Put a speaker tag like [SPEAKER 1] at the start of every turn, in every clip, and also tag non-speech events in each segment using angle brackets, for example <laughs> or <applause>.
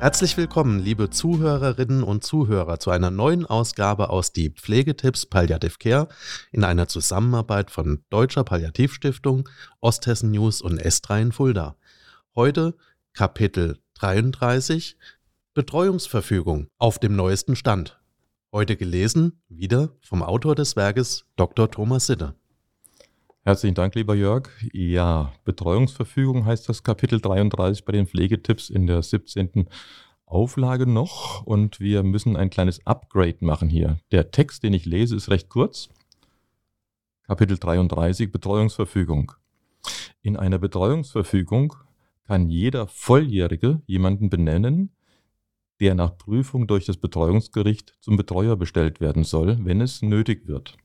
[SPEAKER 1] Herzlich willkommen, liebe Zuhörerinnen und Zuhörer, zu einer neuen Ausgabe aus die Pflegetipps Palliative Care in einer Zusammenarbeit von Deutscher Palliativstiftung, Osthessen News und S3 in Fulda. Heute Kapitel 33 Betreuungsverfügung auf dem neuesten Stand. Heute gelesen, wieder vom Autor des Werkes Dr. Thomas Sitte.
[SPEAKER 2] Herzlichen Dank, lieber Jörg. Ja, Betreuungsverfügung heißt das Kapitel 33 bei den Pflegetipps in der 17. Auflage noch und wir müssen ein kleines Upgrade machen hier. Der Text, den ich lese, ist recht kurz. Kapitel 33 Betreuungsverfügung. In einer Betreuungsverfügung kann jeder Volljährige jemanden benennen, der nach Prüfung durch das Betreuungsgericht zum Betreuer bestellt werden soll, wenn es nötig wird.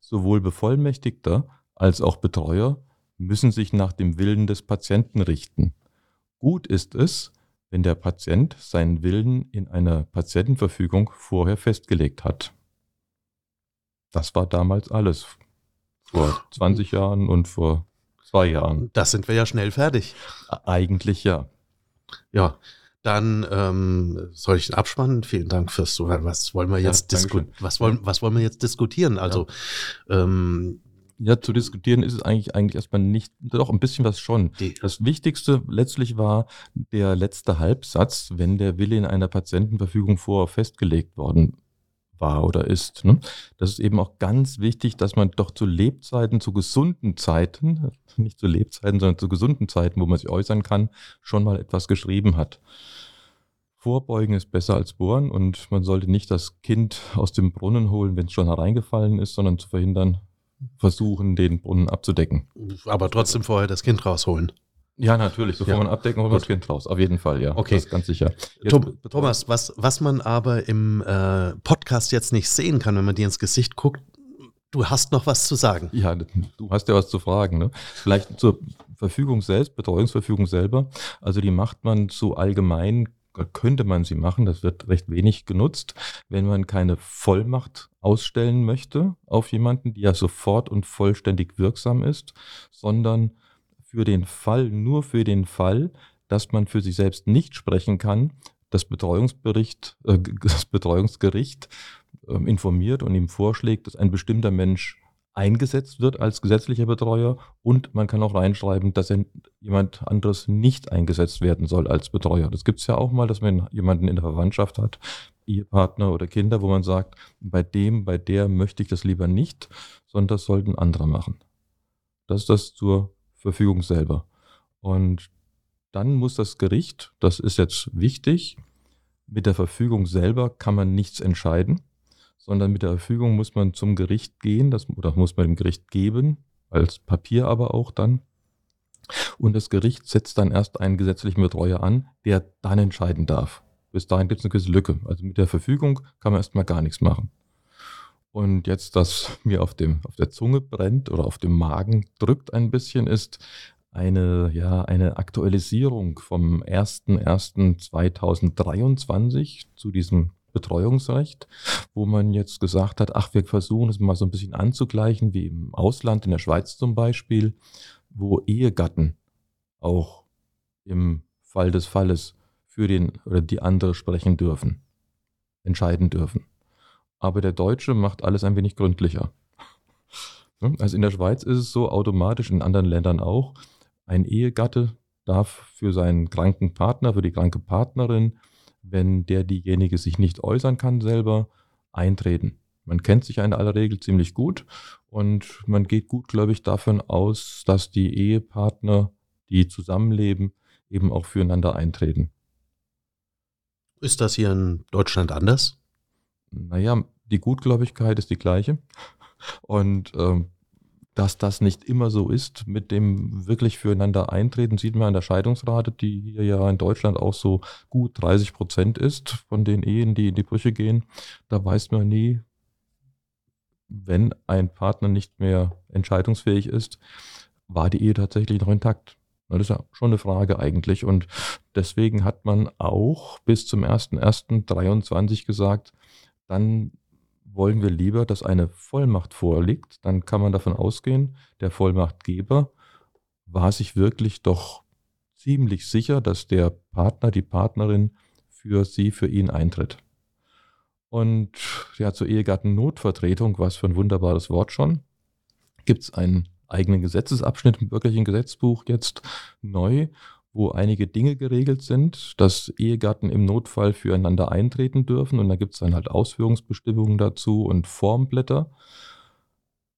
[SPEAKER 2] Sowohl Bevollmächtigter als auch Betreuer müssen sich nach dem Willen des Patienten richten. Gut ist es, wenn der Patient seinen Willen in einer Patientenverfügung vorher festgelegt hat. Das war damals alles. Vor 20 Jahren und vor zwei Jahren.
[SPEAKER 1] Das sind wir ja schnell fertig.
[SPEAKER 2] Eigentlich ja.
[SPEAKER 1] Ja, dann ähm, soll ich abspannen. Vielen Dank fürs Zuhören. Was wollen wir jetzt,
[SPEAKER 2] Ja,
[SPEAKER 1] was wollen, was wollen wir jetzt diskutieren? Also, ähm,
[SPEAKER 2] Ja, zu diskutieren ist es eigentlich, eigentlich erstmal nicht, doch ein bisschen was schon. Das Wichtigste letztlich war der letzte Halbsatz, wenn der Wille in einer Patientenverfügung vorher festgelegt worden war oder ist. Ne? Das ist eben auch ganz wichtig, dass man doch zu Lebzeiten, zu gesunden Zeiten, <laughs> nicht zu Lebzeiten, sondern zu gesunden Zeiten, wo man sich äußern kann, schon mal etwas geschrieben hat. Vorbeugen ist besser als bohren und man sollte nicht das Kind aus dem Brunnen holen, wenn es schon hereingefallen ist, sondern zu verhindern, versuchen, den Brunnen abzudecken.
[SPEAKER 1] aber trotzdem vorher das Kind rausholen.
[SPEAKER 2] Ja, natürlich. Bevor
[SPEAKER 1] Ja.
[SPEAKER 2] man abdecken, holt man das. Kind raus. Auf jeden Fall, ja.
[SPEAKER 1] Okay.
[SPEAKER 2] Das ist ganz sicher.
[SPEAKER 1] Tom, Thomas, was, was man aber im äh, Podcast jetzt nicht sehen kann, wenn man dir ins Gesicht guckt, du hast noch was zu sagen.
[SPEAKER 2] Ja, du hast ja was zu fragen. Ne? Vielleicht zur Verfügung selbst, Betreuungsverfügung selber. Also die macht man so allgemein, könnte man sie machen, das wird recht wenig genutzt, wenn man keine Vollmacht ausstellen möchte auf jemanden, die ja sofort und vollständig wirksam ist, sondern für den Fall, nur für den Fall, dass man für sich selbst nicht sprechen kann, das Betreuungsbericht, äh, <laughs> das Betreuungsgericht ähm, informiert und ihm vorschlägt, dass ein bestimmter Mensch eingesetzt wird als gesetzlicher Betreuer und man kann auch reinschreiben, dass jemand anderes nicht eingesetzt werden soll als Betreuer. Das gibt es ja auch mal, dass man jemanden in der Verwandtschaft hat, Ehepartner oder Kinder, wo man sagt, bei dem, bei der möchte ich das lieber nicht, sondern das sollten andere machen. Das ist das zur Verfügung selber. Und dann muss das Gericht, das ist jetzt wichtig, mit der Verfügung selber kann man nichts entscheiden, sondern mit der Verfügung muss man zum Gericht gehen, das, oder muss man dem Gericht geben, als Papier aber auch dann. Und das Gericht setzt dann erst einen gesetzlichen Betreuer an, der dann entscheiden darf. Bis dahin gibt es eine gewisse Lücke. Also mit der Verfügung kann man erstmal gar nichts machen. Und jetzt, das mir auf, dem, auf der Zunge brennt oder auf dem Magen drückt ein bisschen, ist eine, ja, eine Aktualisierung vom 01.01.2023 zu diesem Betreuungsrecht, wo man jetzt gesagt hat, ach, wir versuchen es mal so ein bisschen anzugleichen, wie im Ausland, in der Schweiz zum Beispiel, wo Ehegatten auch im Fall des Falles für den oder die andere sprechen dürfen, entscheiden dürfen. Aber der Deutsche macht alles ein wenig gründlicher. <laughs> Also in der Schweiz ist es so automatisch, in anderen Ländern auch, ein Ehegatte darf für seinen kranken Partner, für die kranke Partnerin, wenn der diejenige sich nicht äußern kann selber, eintreten. Man kennt sich in aller Regel ziemlich gut und man geht gut, glaube ich, davon aus, dass die Ehepartner, die zusammenleben, eben auch füreinander eintreten.
[SPEAKER 1] Ist das hier in Deutschland anders?
[SPEAKER 2] Naja, die Gutgläubigkeit ist die gleiche. Und ähm, dass das nicht immer so ist, mit dem wirklich füreinander eintreten, sieht man an der Scheidungsrate, die hier ja in Deutschland auch so gut 30 Prozent ist von den Ehen, die in die Brüche gehen. Da weiß man nie, wenn ein Partner nicht mehr entscheidungsfähig ist, war die Ehe tatsächlich noch intakt. Das ist ja schon eine Frage eigentlich. Und deswegen hat man auch bis zum 01.01.23 gesagt, dann wollen wir lieber, dass eine Vollmacht vorliegt. Dann kann man davon ausgehen, der Vollmachtgeber war sich wirklich doch ziemlich sicher, dass der Partner, die Partnerin für sie, für ihn eintritt. Und ja, zur Ehegattennotvertretung, was für ein wunderbares Wort schon, gibt es einen eigenen Gesetzesabschnitt im bürgerlichen Gesetzbuch jetzt neu, wo einige Dinge geregelt sind, dass Ehegatten im Notfall füreinander eintreten dürfen. Und da gibt es dann halt Ausführungsbestimmungen dazu und Formblätter.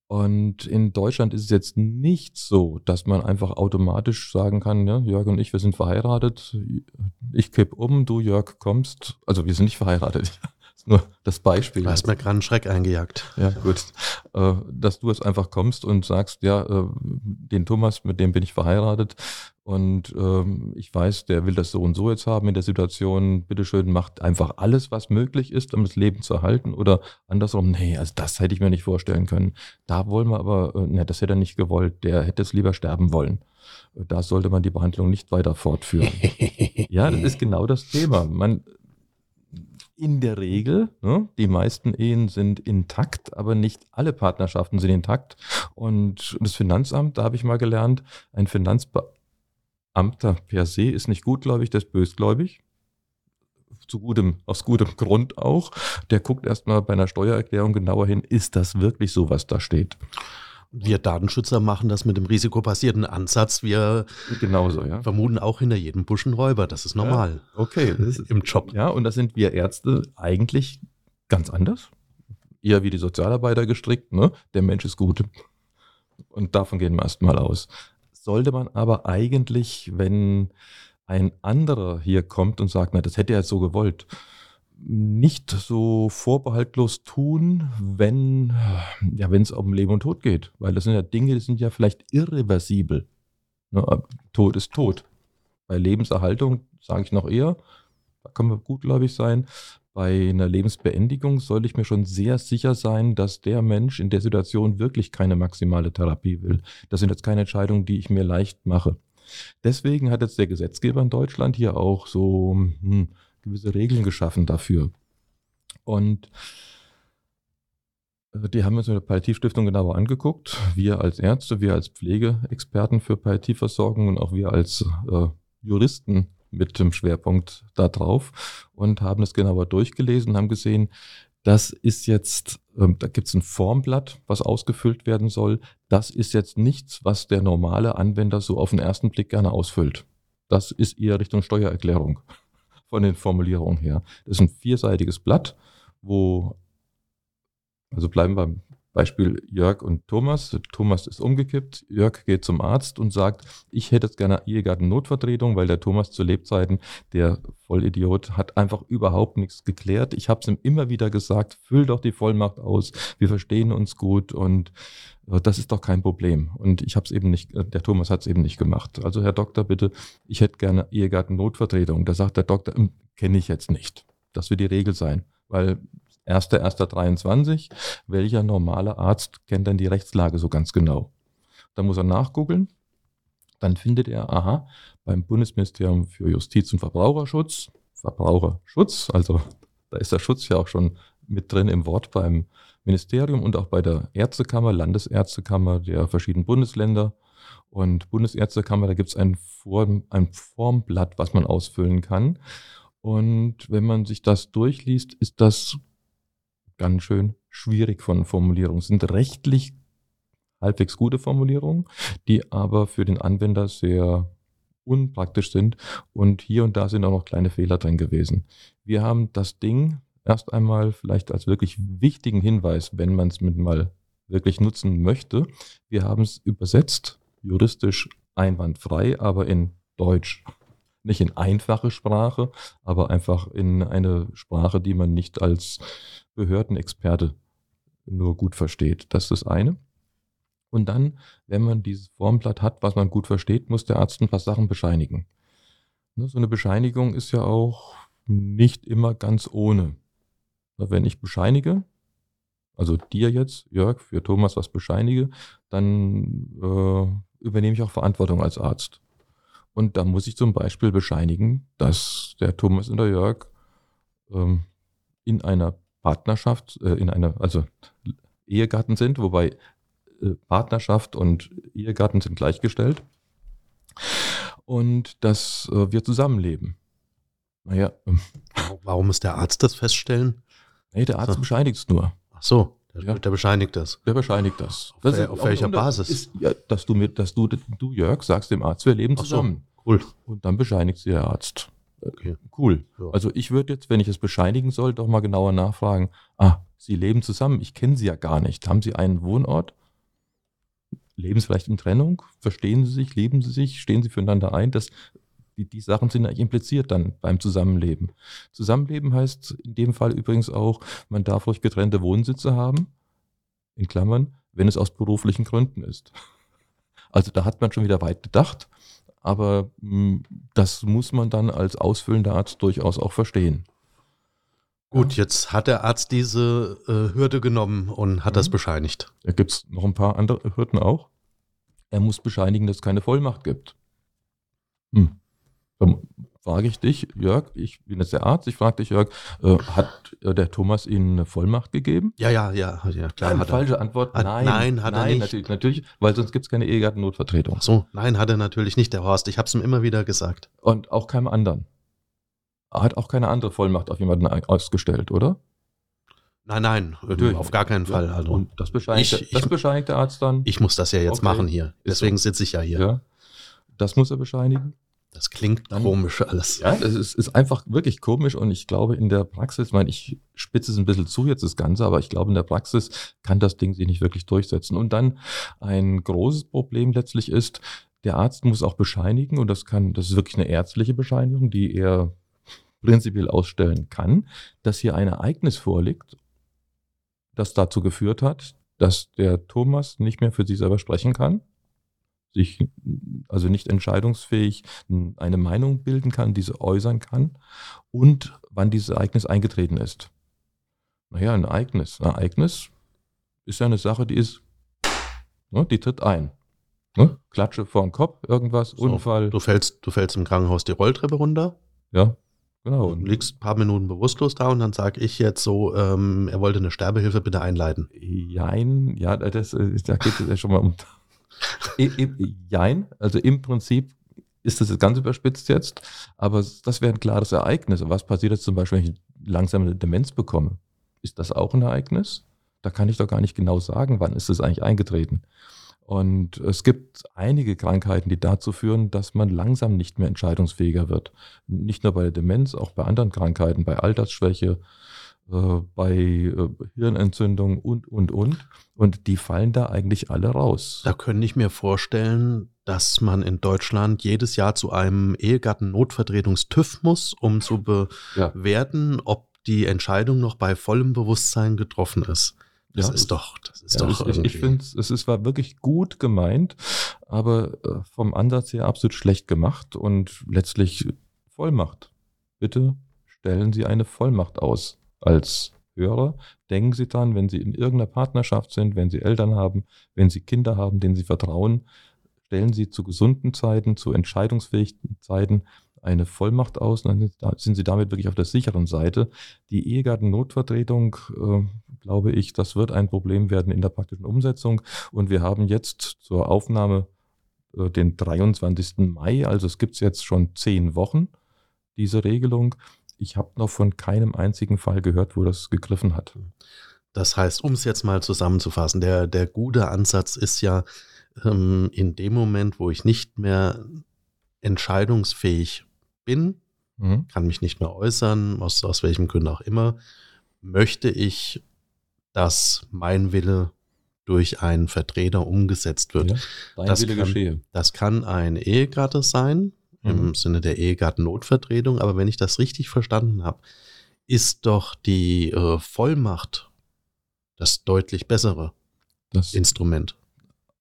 [SPEAKER 2] Und in Deutschland ist es jetzt nicht so, dass man einfach automatisch sagen kann, ja, Jörg und ich, wir sind verheiratet, ich kipp um, du Jörg kommst. Also wir sind nicht verheiratet. <laughs> nur das Beispiel.
[SPEAKER 1] Du hast mir gerade einen Schreck eingejagt.
[SPEAKER 2] Ja, gut. Äh, dass du es einfach kommst und sagst, ja, äh, den Thomas, mit dem bin ich verheiratet und ähm, ich weiß, der will das so und so jetzt haben in der Situation. Bitteschön, macht einfach alles, was möglich ist, um das Leben zu erhalten oder andersrum, nee, also das hätte ich mir nicht vorstellen können. Da wollen wir aber, äh, nee, das hätte er nicht gewollt. Der hätte es lieber sterben wollen. Da sollte man die Behandlung nicht weiter fortführen. <laughs> ja, das ist genau das Thema. Man in der Regel, ne, die meisten Ehen sind intakt, aber nicht alle Partnerschaften sind intakt. Und das Finanzamt, da habe ich mal gelernt, ein Finanzbeamter per se ist nicht gutgläubig, der ist bösgläubig. Zu gutem, aus gutem Grund auch. Der guckt erstmal bei einer Steuererklärung genauer hin, ist das wirklich so, was da steht?
[SPEAKER 1] Wir Datenschützer machen das mit dem risikobasierten Ansatz. Wir
[SPEAKER 2] Genauso, ja.
[SPEAKER 1] vermuten auch hinter jedem Busch einen Räuber. Das ist normal.
[SPEAKER 2] Ja, okay, <laughs> das ist
[SPEAKER 1] im Job.
[SPEAKER 2] Ja, und da sind wir Ärzte eigentlich ganz anders. Eher wie die Sozialarbeiter gestrickt. Ne? Der Mensch ist gut. Und davon gehen wir erstmal aus. Sollte man aber eigentlich, wenn ein anderer hier kommt und sagt, na, das hätte er so gewollt, nicht so vorbehaltlos tun, wenn ja, es um Leben und Tod geht, weil das sind ja Dinge, die sind ja vielleicht irreversibel. Ne, Tod ist tot. Bei Lebenserhaltung sage ich noch eher, da können wir gutgläubig sein. Bei einer Lebensbeendigung sollte ich mir schon sehr sicher sein, dass der Mensch in der Situation wirklich keine maximale Therapie will. Das sind jetzt keine Entscheidungen, die ich mir leicht mache. Deswegen hat jetzt der Gesetzgeber in Deutschland hier auch so hm, gewisse Regeln geschaffen dafür. Und äh, die haben wir uns mit der Palliativstiftung genauer angeguckt. Wir als Ärzte, wir als Pflegeexperten für Palliativversorgung und auch wir als äh, Juristen mit dem Schwerpunkt da drauf und haben das genauer durchgelesen, haben gesehen, das ist jetzt, äh, da gibt es ein Formblatt, was ausgefüllt werden soll. Das ist jetzt nichts, was der normale Anwender so auf den ersten Blick gerne ausfüllt. Das ist eher Richtung Steuererklärung von den Formulierungen her. Das ist ein vierseitiges Blatt, wo, also bleiben wir beim Beispiel Jörg und Thomas. Thomas ist umgekippt. Jörg geht zum Arzt und sagt, ich hätte jetzt gerne Ehegatten-Notvertretung, weil der Thomas zu Lebzeiten, der Vollidiot, hat einfach überhaupt nichts geklärt. Ich habe es ihm immer wieder gesagt, füll doch die Vollmacht aus. Wir verstehen uns gut und äh, das ist doch kein Problem. Und ich habe es eben nicht, äh, der Thomas hat es eben nicht gemacht. Also Herr Doktor, bitte, ich hätte gerne Ehegatten-Notvertretung. Da sagt der Doktor, hm, kenne ich jetzt nicht. Das wird die Regel sein, weil 1.1.23. Welcher normale Arzt kennt denn die Rechtslage so ganz genau? Da muss er nachgoogeln. Dann findet er, aha, beim Bundesministerium für Justiz und Verbraucherschutz, Verbraucherschutz, also da ist der Schutz ja auch schon mit drin im Wort beim Ministerium und auch bei der Ärztekammer, Landesärztekammer der verschiedenen Bundesländer und Bundesärztekammer, da gibt es ein, Form, ein Formblatt, was man ausfüllen kann. Und wenn man sich das durchliest, ist das ganz schön schwierig von Formulierungen. Es sind rechtlich halbwegs gute Formulierungen, die aber für den Anwender sehr unpraktisch sind und hier und da sind auch noch kleine Fehler drin gewesen. Wir haben das Ding erst einmal vielleicht als wirklich wichtigen Hinweis, wenn man es mit mal wirklich nutzen möchte. Wir haben es übersetzt, juristisch einwandfrei, aber in Deutsch. Nicht in einfache Sprache, aber einfach in eine Sprache, die man nicht als Behördenexperte nur gut versteht. Das ist das eine. Und dann, wenn man dieses Formblatt hat, was man gut versteht, muss der Arzt ein paar Sachen bescheinigen. Ne, so eine Bescheinigung ist ja auch nicht immer ganz ohne. Wenn ich bescheinige, also dir jetzt, Jörg, für Thomas was bescheinige, dann äh, übernehme ich auch Verantwortung als Arzt. Und da muss ich zum Beispiel bescheinigen, dass der Thomas und der Jörg ähm, in einer Partnerschaft, äh, in einer, also Ehegatten sind, wobei äh, Partnerschaft und Ehegatten sind gleichgestellt. Und dass äh, wir zusammenleben. Naja, ähm,
[SPEAKER 1] Warum muss der Arzt das feststellen?
[SPEAKER 2] Nee, der Arzt
[SPEAKER 1] So.
[SPEAKER 2] bescheinigt es nur.
[SPEAKER 1] Ach so, der,
[SPEAKER 2] Ja.
[SPEAKER 1] der bescheinigt das.
[SPEAKER 2] Der bescheinigt das.
[SPEAKER 1] Auf
[SPEAKER 2] das
[SPEAKER 1] auf welcher Basis?
[SPEAKER 2] Ist, ja, dass du mit, dass du, du Jörg, sagst dem Arzt, wir leben
[SPEAKER 1] Ach so.
[SPEAKER 2] zusammen.
[SPEAKER 1] Cool.
[SPEAKER 2] Und dann bescheinigt sie der Arzt.
[SPEAKER 1] Okay.
[SPEAKER 2] Cool.
[SPEAKER 1] Ja.
[SPEAKER 2] Also ich würde jetzt, wenn ich es bescheinigen soll, doch mal genauer nachfragen. Ah, Sie leben zusammen. Ich kenne Sie ja gar nicht. Haben Sie einen Wohnort? Leben Sie vielleicht in Trennung? Verstehen Sie sich? Lieben Sie sich? Stehen Sie füreinander ein? Das, die, die Sachen sind eigentlich impliziert dann beim Zusammenleben. Zusammenleben heißt in dem Fall übrigens auch, man darf ruhig getrennte Wohnsitze haben. In Klammern, wenn es aus beruflichen Gründen ist. Also da hat man schon wieder weit gedacht. Aber mh, das muss man dann als ausfüllender Arzt durchaus auch verstehen.
[SPEAKER 1] Gut, jetzt hat der Arzt diese äh, Hürde genommen und hat das
[SPEAKER 2] Mhm.
[SPEAKER 1] bescheinigt.
[SPEAKER 2] Da gibt es noch ein paar andere Hürden auch. Er muss bescheinigen, dass es keine Vollmacht gibt. Hm. Dann frage ich dich, Jörg, ich bin jetzt der Arzt, ich frage dich, Jörg, äh, hat äh, der Thomas Ihnen eine Vollmacht gegeben?
[SPEAKER 1] Ja, ja, ja, ja, klar
[SPEAKER 2] Nein,
[SPEAKER 1] hat er.
[SPEAKER 2] falsche Antwort.
[SPEAKER 1] Hat-
[SPEAKER 2] nein,
[SPEAKER 1] nein, hat er nicht.
[SPEAKER 2] Natürlich, natürlich, weil sonst gibt es keine Ehegattennotvertretung.
[SPEAKER 1] Ach so, nein, hat er natürlich nicht, der Horst. Ich habe es ihm immer wieder gesagt.
[SPEAKER 2] Und auch keinem anderen. Er hat auch keine andere Vollmacht auf jemanden ausgestellt, oder?
[SPEAKER 1] Nein, nein,
[SPEAKER 2] Natürlich.
[SPEAKER 1] auf gar keinen Fall. Also,
[SPEAKER 2] Und das bescheinigt,
[SPEAKER 1] Ich-
[SPEAKER 2] das bescheinigt der Arzt dann.
[SPEAKER 1] ich muss das ja jetzt
[SPEAKER 2] Okay.
[SPEAKER 1] machen hier. Deswegen sitze ich ja hier.
[SPEAKER 2] ja. Das muss er bescheinigen.
[SPEAKER 1] Das klingt
[SPEAKER 2] Dann-
[SPEAKER 1] komisch alles.
[SPEAKER 2] Ja, das ist, ist einfach wirklich komisch und ich glaube in der Praxis, ich meine, ich spitze es ein bisschen zu jetzt das Ganze, aber ich glaube in der Praxis kann das Ding sich nicht wirklich durchsetzen. Und dann ein großes Problem letztlich ist, der Arzt muss auch bescheinigen und das kann, das ist wirklich eine ärztliche Bescheinigung, die er prinzipiell ausstellen kann, dass hier ein Ereignis vorliegt, das dazu geführt hat, dass der Thomas nicht mehr für sich selber sprechen kann, sich also nicht entscheidungsfähig eine Meinung bilden kann, diese äußern kann und wann dieses Ereignis eingetreten ist. Naja, ein Ereignis. Ein Ereignis ist ja eine Sache, die ist, ne, die tritt ein. Ne? Klatsche vor den Kopf, irgendwas,
[SPEAKER 1] So,
[SPEAKER 2] Unfall.
[SPEAKER 1] Du fällst, du fällst im Krankenhaus die Rolltreppe runter,
[SPEAKER 2] Ja, genau.
[SPEAKER 1] und liegst ein paar Minuten bewusstlos da und dann sage ich jetzt so, ähm, er wollte eine Sterbehilfe bitte einleiten.
[SPEAKER 2] Jein, ja, das, da geht es ja schon mal um. <laughs> Jein, also im Prinzip ist das jetzt ganz überspitzt jetzt, aber das wäre ein klares Ereignis. Was passiert jetzt zum Beispiel, wenn ich langsam eine Demenz bekomme? Ist das auch ein Ereignis? Da kann ich doch gar nicht genau sagen, wann ist es eigentlich eingetreten. Und es gibt einige Krankheiten, die dazu führen, dass man langsam nicht mehr entscheidungsfähiger wird. Nicht nur bei der Demenz, auch bei anderen Krankheiten, bei Altersschwäche, äh, bei äh, Hirnentzündung und, und, und. Und die fallen da eigentlich alle raus.
[SPEAKER 1] Da könnte ich mir vorstellen, dass man in Deutschland jedes Jahr zu einem Ehegatten-Notvertretungs-TÜV muss, um zu
[SPEAKER 2] Ja.
[SPEAKER 1] bewerten, ob die Entscheidung noch bei vollem Bewusstsein getroffen ist. Das
[SPEAKER 2] Ja,
[SPEAKER 1] ist
[SPEAKER 2] es-
[SPEAKER 1] doch, das ist
[SPEAKER 2] Ja,
[SPEAKER 1] doch
[SPEAKER 2] ich ich, finde, es ist, war wirklich gut gemeint, aber äh, vom Ansatz her absolut schlecht gemacht und letztlich Vollmacht. Bitte stellen Sie eine Vollmacht aus als Hörer. Denken Sie dran, wenn Sie in irgendeiner Partnerschaft sind, wenn Sie Eltern haben, wenn Sie Kinder haben, denen Sie vertrauen, stellen Sie zu gesunden Zeiten, zu entscheidungsfähigen Zeiten eine Vollmacht aus, dann sind- da- sind Sie damit wirklich auf der sicheren Seite. Die Ehegatten-Notvertretung, äh, glaube ich, das wird ein Problem werden in der praktischen Umsetzung. Und wir haben jetzt zur Aufnahme äh, den 23. Mai, also es gibt es jetzt schon zehn Wochen, diese Regelung. Ich habe noch von keinem einzigen Fall gehört, wo das gegriffen hat.
[SPEAKER 1] Das heißt, um es jetzt mal zusammenzufassen, der, der gute Ansatz ist ja, ähm, in dem Moment, wo ich nicht mehr entscheidungsfähig bin,
[SPEAKER 2] Mhm.
[SPEAKER 1] kann mich nicht mehr äußern, aus, aus welchem Grund auch immer, möchte ich, dass mein Wille durch einen Vertreter umgesetzt wird.
[SPEAKER 2] Ja, dein
[SPEAKER 1] Das
[SPEAKER 2] Wille
[SPEAKER 1] kann-
[SPEAKER 2] geschehe.
[SPEAKER 1] Das kann ein Ehegatte sein, im
[SPEAKER 2] Mhm.
[SPEAKER 1] Sinne der Ehegattennotvertretung, aber wenn ich das richtig verstanden habe, ist doch die äh, Vollmacht das deutlich bessere
[SPEAKER 2] Das
[SPEAKER 1] Instrument.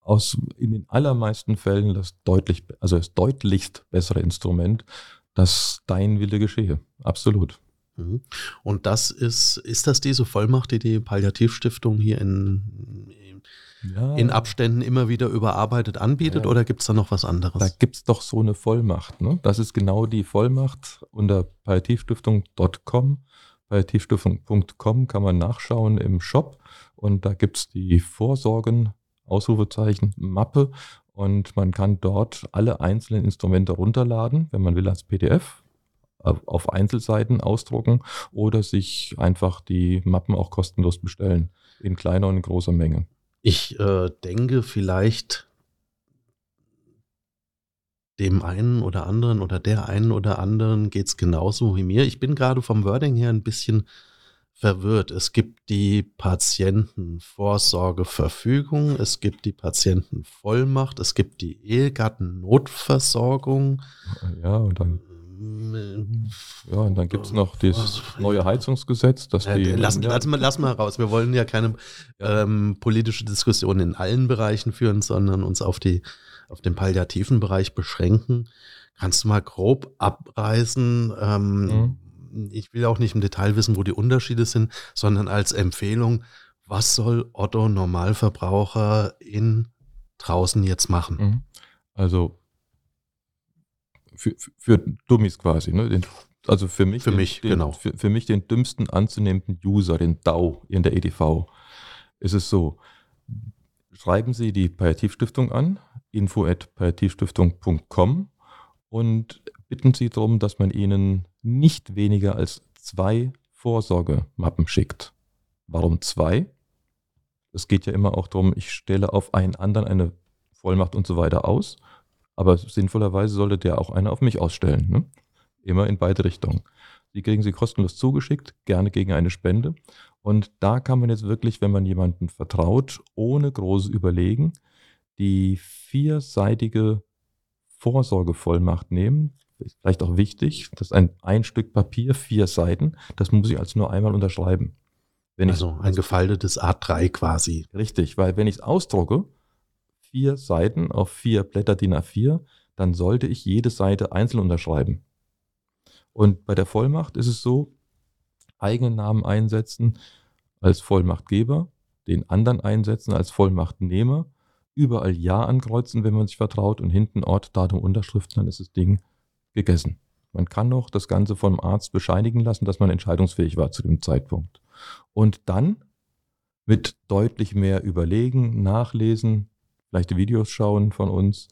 [SPEAKER 2] aus in den allermeisten Fällen das deutlich, also das deutlichst bessere Instrument, dass dein Wille geschehe. Absolut.
[SPEAKER 1] Mhm. Und das ist, ist das diese Vollmacht, die die Palliativstiftung hier in,
[SPEAKER 2] Ja,
[SPEAKER 1] in Abständen immer wieder überarbeitet anbietet
[SPEAKER 2] Ja.
[SPEAKER 1] oder gibt es da noch was
[SPEAKER 2] da
[SPEAKER 1] anderes?
[SPEAKER 2] gibt es doch so eine Vollmacht. Ne? Das ist genau die Vollmacht unter palliativstiftung.com. Palliativstiftung.com kann man nachschauen im Shop und da gibt es die Vorsorgen, Ausrufezeichen, Mappe und man kann dort alle einzelnen Instrumente runterladen, wenn man will, als PDF. Auf Einzelseiten ausdrucken oder sich einfach die Mappen auch kostenlos bestellen in kleiner und in großer Menge.
[SPEAKER 1] Ich äh, denke, vielleicht dem einen oder anderen oder der einen oder anderen geht es genauso wie mir. Ich bin gerade vom Wording her ein bisschen verwirrt. Es gibt die Patientenvorsorgeverfügung, es gibt die Patientenvollmacht, es gibt die Ehegattennotversorgung.
[SPEAKER 2] Ja, und dann ähm, ja, und dann gibt es noch das neue Heizungsgesetz. Dass die,
[SPEAKER 1] lass, ja. lass, mal, lass mal raus. Wir wollen ja keine ähm, politische Diskussion in allen Bereichen führen, sondern uns auf, die, auf den palliativen Bereich beschränken. Kannst du mal grob abreißen, ähm, mhm ich will auch nicht im Detail wissen, wo die Unterschiede sind, sondern als Empfehlung, was soll Otto Normalverbraucher in draußen jetzt machen? Mhm.
[SPEAKER 2] Also für, für Dummies quasi, ne? Den, also für mich,
[SPEAKER 1] für den, mich
[SPEAKER 2] den,
[SPEAKER 1] genau.
[SPEAKER 2] Für, für, mich den dümmsten anzunehmenden User, den DAO in der EDV, ist es so. Schreiben Sie die Palliativstiftung an, info at palliativstiftung.com und bitten Sie darum, dass man Ihnen nicht weniger als zwei Vorsorgemappen schickt. Warum zwei? Es geht ja immer auch darum, ich stelle auf einen anderen eine Vollmacht und so weiter aus, aber sinnvollerweise sollte der auch eine auf mich ausstellen. Ne? Immer in beide Richtungen. Die kriegen Sie kostenlos zugeschickt, gerne gegen eine Spende. Und da kann man jetzt wirklich, wenn man jemanden vertraut, ohne großes Überlegen, die vierseitige Vorsorgevollmacht nehmen, ist vielleicht auch wichtig, das ist ein, ein Stück Papier, vier Seiten, das muss ich also nur einmal unterschreiben.
[SPEAKER 1] Wenn also ein gefaltetes A3 quasi.
[SPEAKER 2] Richtig, weil wenn ich es ausdrucke, vier Seiten auf vier Blätter DIN A4, dann sollte ich jede Seite einzeln unterschreiben. Und bei der Vollmacht ist es so, eigenen Namen einsetzen als Vollmachtgeber, den anderen einsetzen als Vollmachtnehmer, überall Ja ankreuzen, wenn man sich vertraut und hinten Ort, Datum, Unterschrift, dann ist das Ding gegessen. Man kann noch das Ganze vom Arzt bescheinigen lassen, dass man entscheidungsfähig war zu dem Zeitpunkt. Und dann mit deutlich mehr Überlegen, Nachlesen, vielleicht Videos schauen von uns,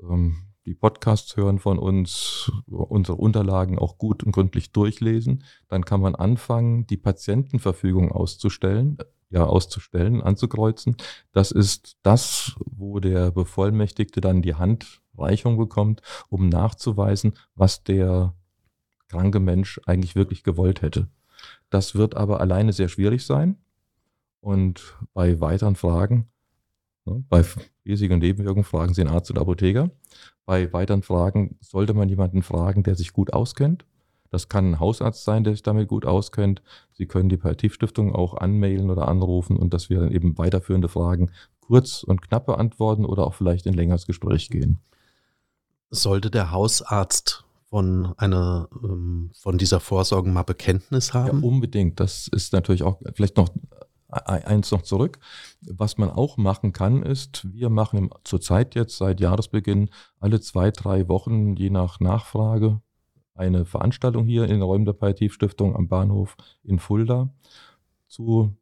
[SPEAKER 2] ähm, die Podcasts hören von uns, unsere Unterlagen auch gut und gründlich durchlesen. Dann kann man anfangen, die Patientenverfügung auszustellen, ja, auszustellen, anzukreuzen. Das ist das, wo der Bevollmächtigte dann die Hand Reichung bekommt, um nachzuweisen, was der kranke Mensch eigentlich wirklich gewollt hätte. Das wird aber alleine sehr schwierig sein. Und bei weiteren Fragen, bei Risiken und Nebenwirkungen fragen Sie den Arzt und Apotheker. Bei weiteren Fragen sollte man jemanden fragen, der sich gut auskennt. Das kann ein Hausarzt sein, der sich damit gut auskennt. Sie können die Palliativstiftung auch anmailen oder anrufen und dass wir dann eben weiterführende Fragen kurz und knapp beantworten oder auch vielleicht in längeres Gespräch gehen
[SPEAKER 1] sollte der Hausarzt von einer ähm, von dieser Vorsorgenmappe Kenntnis haben?
[SPEAKER 2] Ja, unbedingt. Das ist natürlich auch vielleicht noch eins noch zurück. Was man auch machen kann, ist, wir machen zurzeit jetzt seit Jahresbeginn alle zwei, drei Wochen, je nach Nachfrage, eine Veranstaltung hier in den Räumen der Palliativstiftung am Bahnhof in Fulda zu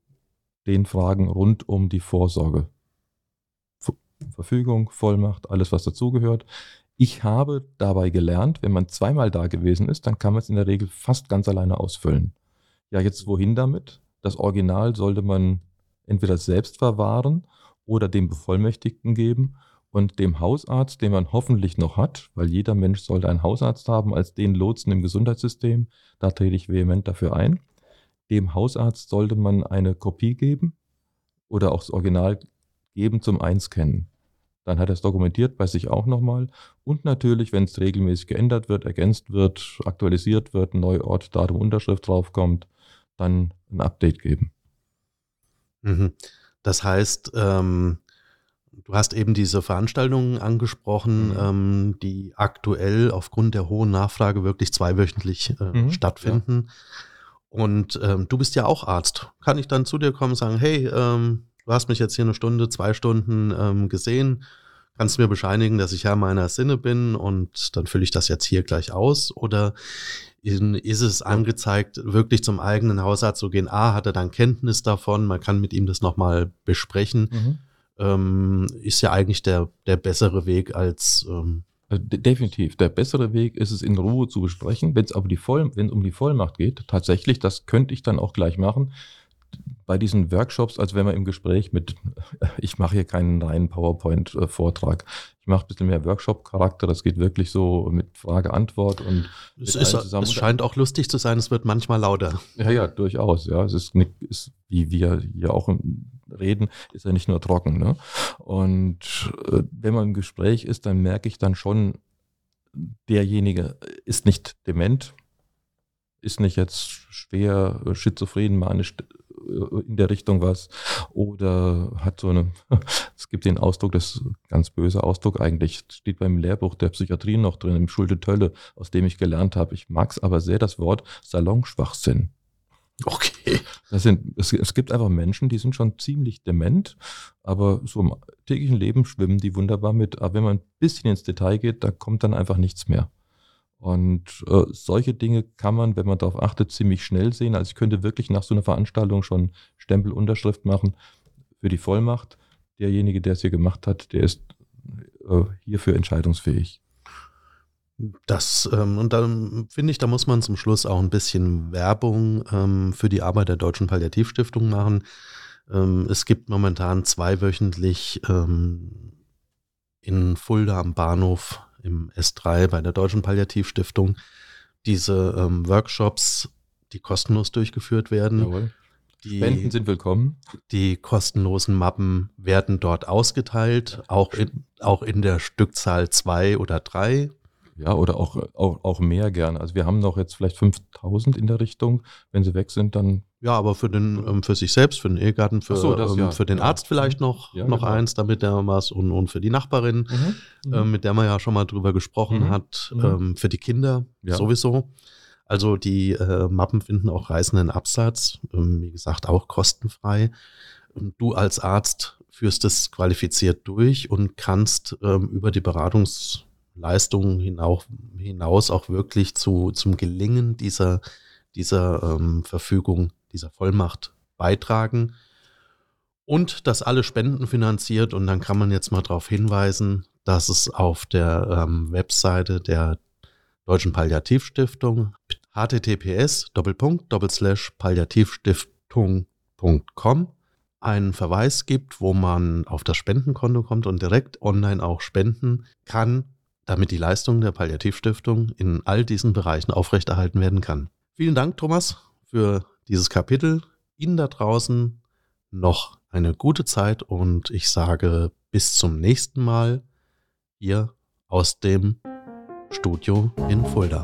[SPEAKER 2] den Fragen rund um die Vorsorge. Verfügung, Vollmacht, alles was dazugehört. Ich habe dabei gelernt, wenn man zweimal da gewesen ist, dann kann man es in der Regel fast ganz alleine ausfüllen. Ja, jetzt wohin damit? Das Original sollte man entweder selbst verwahren oder dem Bevollmächtigten geben und dem Hausarzt, den man hoffentlich noch hat, weil jeder Mensch sollte einen Hausarzt haben als den Lotsen im Gesundheitssystem, da trete ich vehement dafür ein. Dem Hausarzt sollte man eine Kopie geben oder auch das Original geben zum Einscannen. Dann hat er es dokumentiert bei sich auch nochmal. Und natürlich, wenn es regelmäßig geändert wird, ergänzt wird, aktualisiert wird, neuer Ort, Datum, Unterschrift draufkommt, dann ein Update geben.
[SPEAKER 1] Mhm. Das heißt, ähm, du hast eben diese Veranstaltungen angesprochen, mhm. ähm, die aktuell aufgrund der hohen Nachfrage wirklich zweiwöchentlich äh, mhm, stattfinden. Ja. Und ähm, du bist ja auch Arzt. Kann ich dann zu dir kommen und sagen, hey, ähm, du hast mich jetzt hier eine Stunde, zwei Stunden ähm, gesehen, kannst du mir bescheinigen, dass ich Herr meiner Sinne bin und dann fülle ich das jetzt hier gleich aus? Oder ist es angezeigt, wirklich zum eigenen Hausarzt zu gehen? A, hat er dann Kenntnis davon, man kann mit ihm das nochmal besprechen. Mhm. Ähm, ist ja eigentlich der, der bessere Weg, als ähm,
[SPEAKER 2] Also definitiv. Der bessere Weg ist es in Ruhe zu besprechen. Wenn es aber die Voll wenn es um die Vollmacht geht, tatsächlich, das könnte ich dann auch gleich machen. Bei diesen Workshops, als wenn man im Gespräch mit, <laughs> ich mache hier keinen reinen PowerPoint-Vortrag. Ich mache ein bisschen mehr Workshop-Charakter. Das geht wirklich so mit Frage-Antwort und
[SPEAKER 1] es, ist, es scheint auch lustig zu sein. Es wird manchmal lauter.
[SPEAKER 2] Ja, ja, durchaus. Ja, es ist, nicht, ist wie wir hier auch reden, ist ja nicht nur trocken. Ne? Und äh, wenn man im Gespräch ist, dann merke ich dann schon, derjenige ist nicht dement, ist nicht jetzt schwer schizophren, manisch in der Richtung was oder hat so eine, <laughs> es gibt den Ausdruck, das ist ein ganz böser Ausdruck eigentlich, steht beim Lehrbuch der Psychiatrie noch drin, im Schulte-Tölle, aus dem ich gelernt habe. Ich mag es aber sehr, das Wort Salonschwachsinn.
[SPEAKER 1] Okay.
[SPEAKER 2] Das sind, es, es, gibt einfach Menschen, die sind schon ziemlich dement, aber so im täglichen Leben schwimmen die wunderbar mit. Aber wenn man ein bisschen ins Detail geht, da kommt dann einfach nichts mehr. Und äh, solche Dinge kann man, wenn man darauf achtet, ziemlich schnell sehen. Also ich könnte wirklich nach so einer Veranstaltung schon Stempelunterschrift machen für die Vollmacht. Derjenige, der es hier gemacht hat, der ist äh, hierfür entscheidungsfähig.
[SPEAKER 1] Das, ähm, und dann finde ich, da muss man zum Schluss auch ein bisschen Werbung ähm, für die Arbeit der Deutschen Palliativstiftung machen. Ähm, es gibt momentan zweiwöchentlich ähm, in Fulda am Bahnhof im S3 bei der Deutschen Palliativstiftung diese ähm, Workshops, die kostenlos durchgeführt werden. Jawohl.
[SPEAKER 2] Die, Spenden sind willkommen.
[SPEAKER 1] Die kostenlosen Mappen werden dort ausgeteilt, auch in, auch in der Stückzahl zwei oder drei.
[SPEAKER 2] Ja, oder auch, auch, auch mehr gerne. Also wir haben noch jetzt vielleicht 5000 in der Richtung. Wenn sie weg sind, dann.
[SPEAKER 1] Ja, aber für, den, ähm, für sich selbst, für den Ehegatten, für, so, das, ähm, ja. für den Arzt vielleicht noch, ja, noch genau. eins, damit der was und, und für die Nachbarin, mhm. Mhm. Äh, mit der man ja schon mal drüber gesprochen mhm. hat, mhm. ähm, für die Kinder sowieso. Also die äh, Mappen finden auch reißenden Absatz, ähm, wie gesagt, auch kostenfrei. Und du als Arzt führst es qualifiziert durch und kannst ähm, über die Beratungs- Leistungen hinaus, hinaus auch wirklich zu, zum Gelingen dieser, dieser ähm, Verfügung, dieser Vollmacht beitragen. Und das alle Spenden finanziert. Und dann kann man jetzt mal darauf hinweisen, dass es auf der ähm, Webseite der Deutschen Palliativstiftung https palliativstiftung.com einen Verweis gibt, wo man auf das Spendenkonto kommt und direkt online auch spenden kann damit die Leistung der Palliativstiftung in all diesen Bereichen aufrechterhalten werden kann. Vielen Dank, Thomas, für dieses Kapitel. Ihnen da draußen noch eine gute Zeit und ich sage bis zum nächsten Mal hier aus dem Studio in Fulda.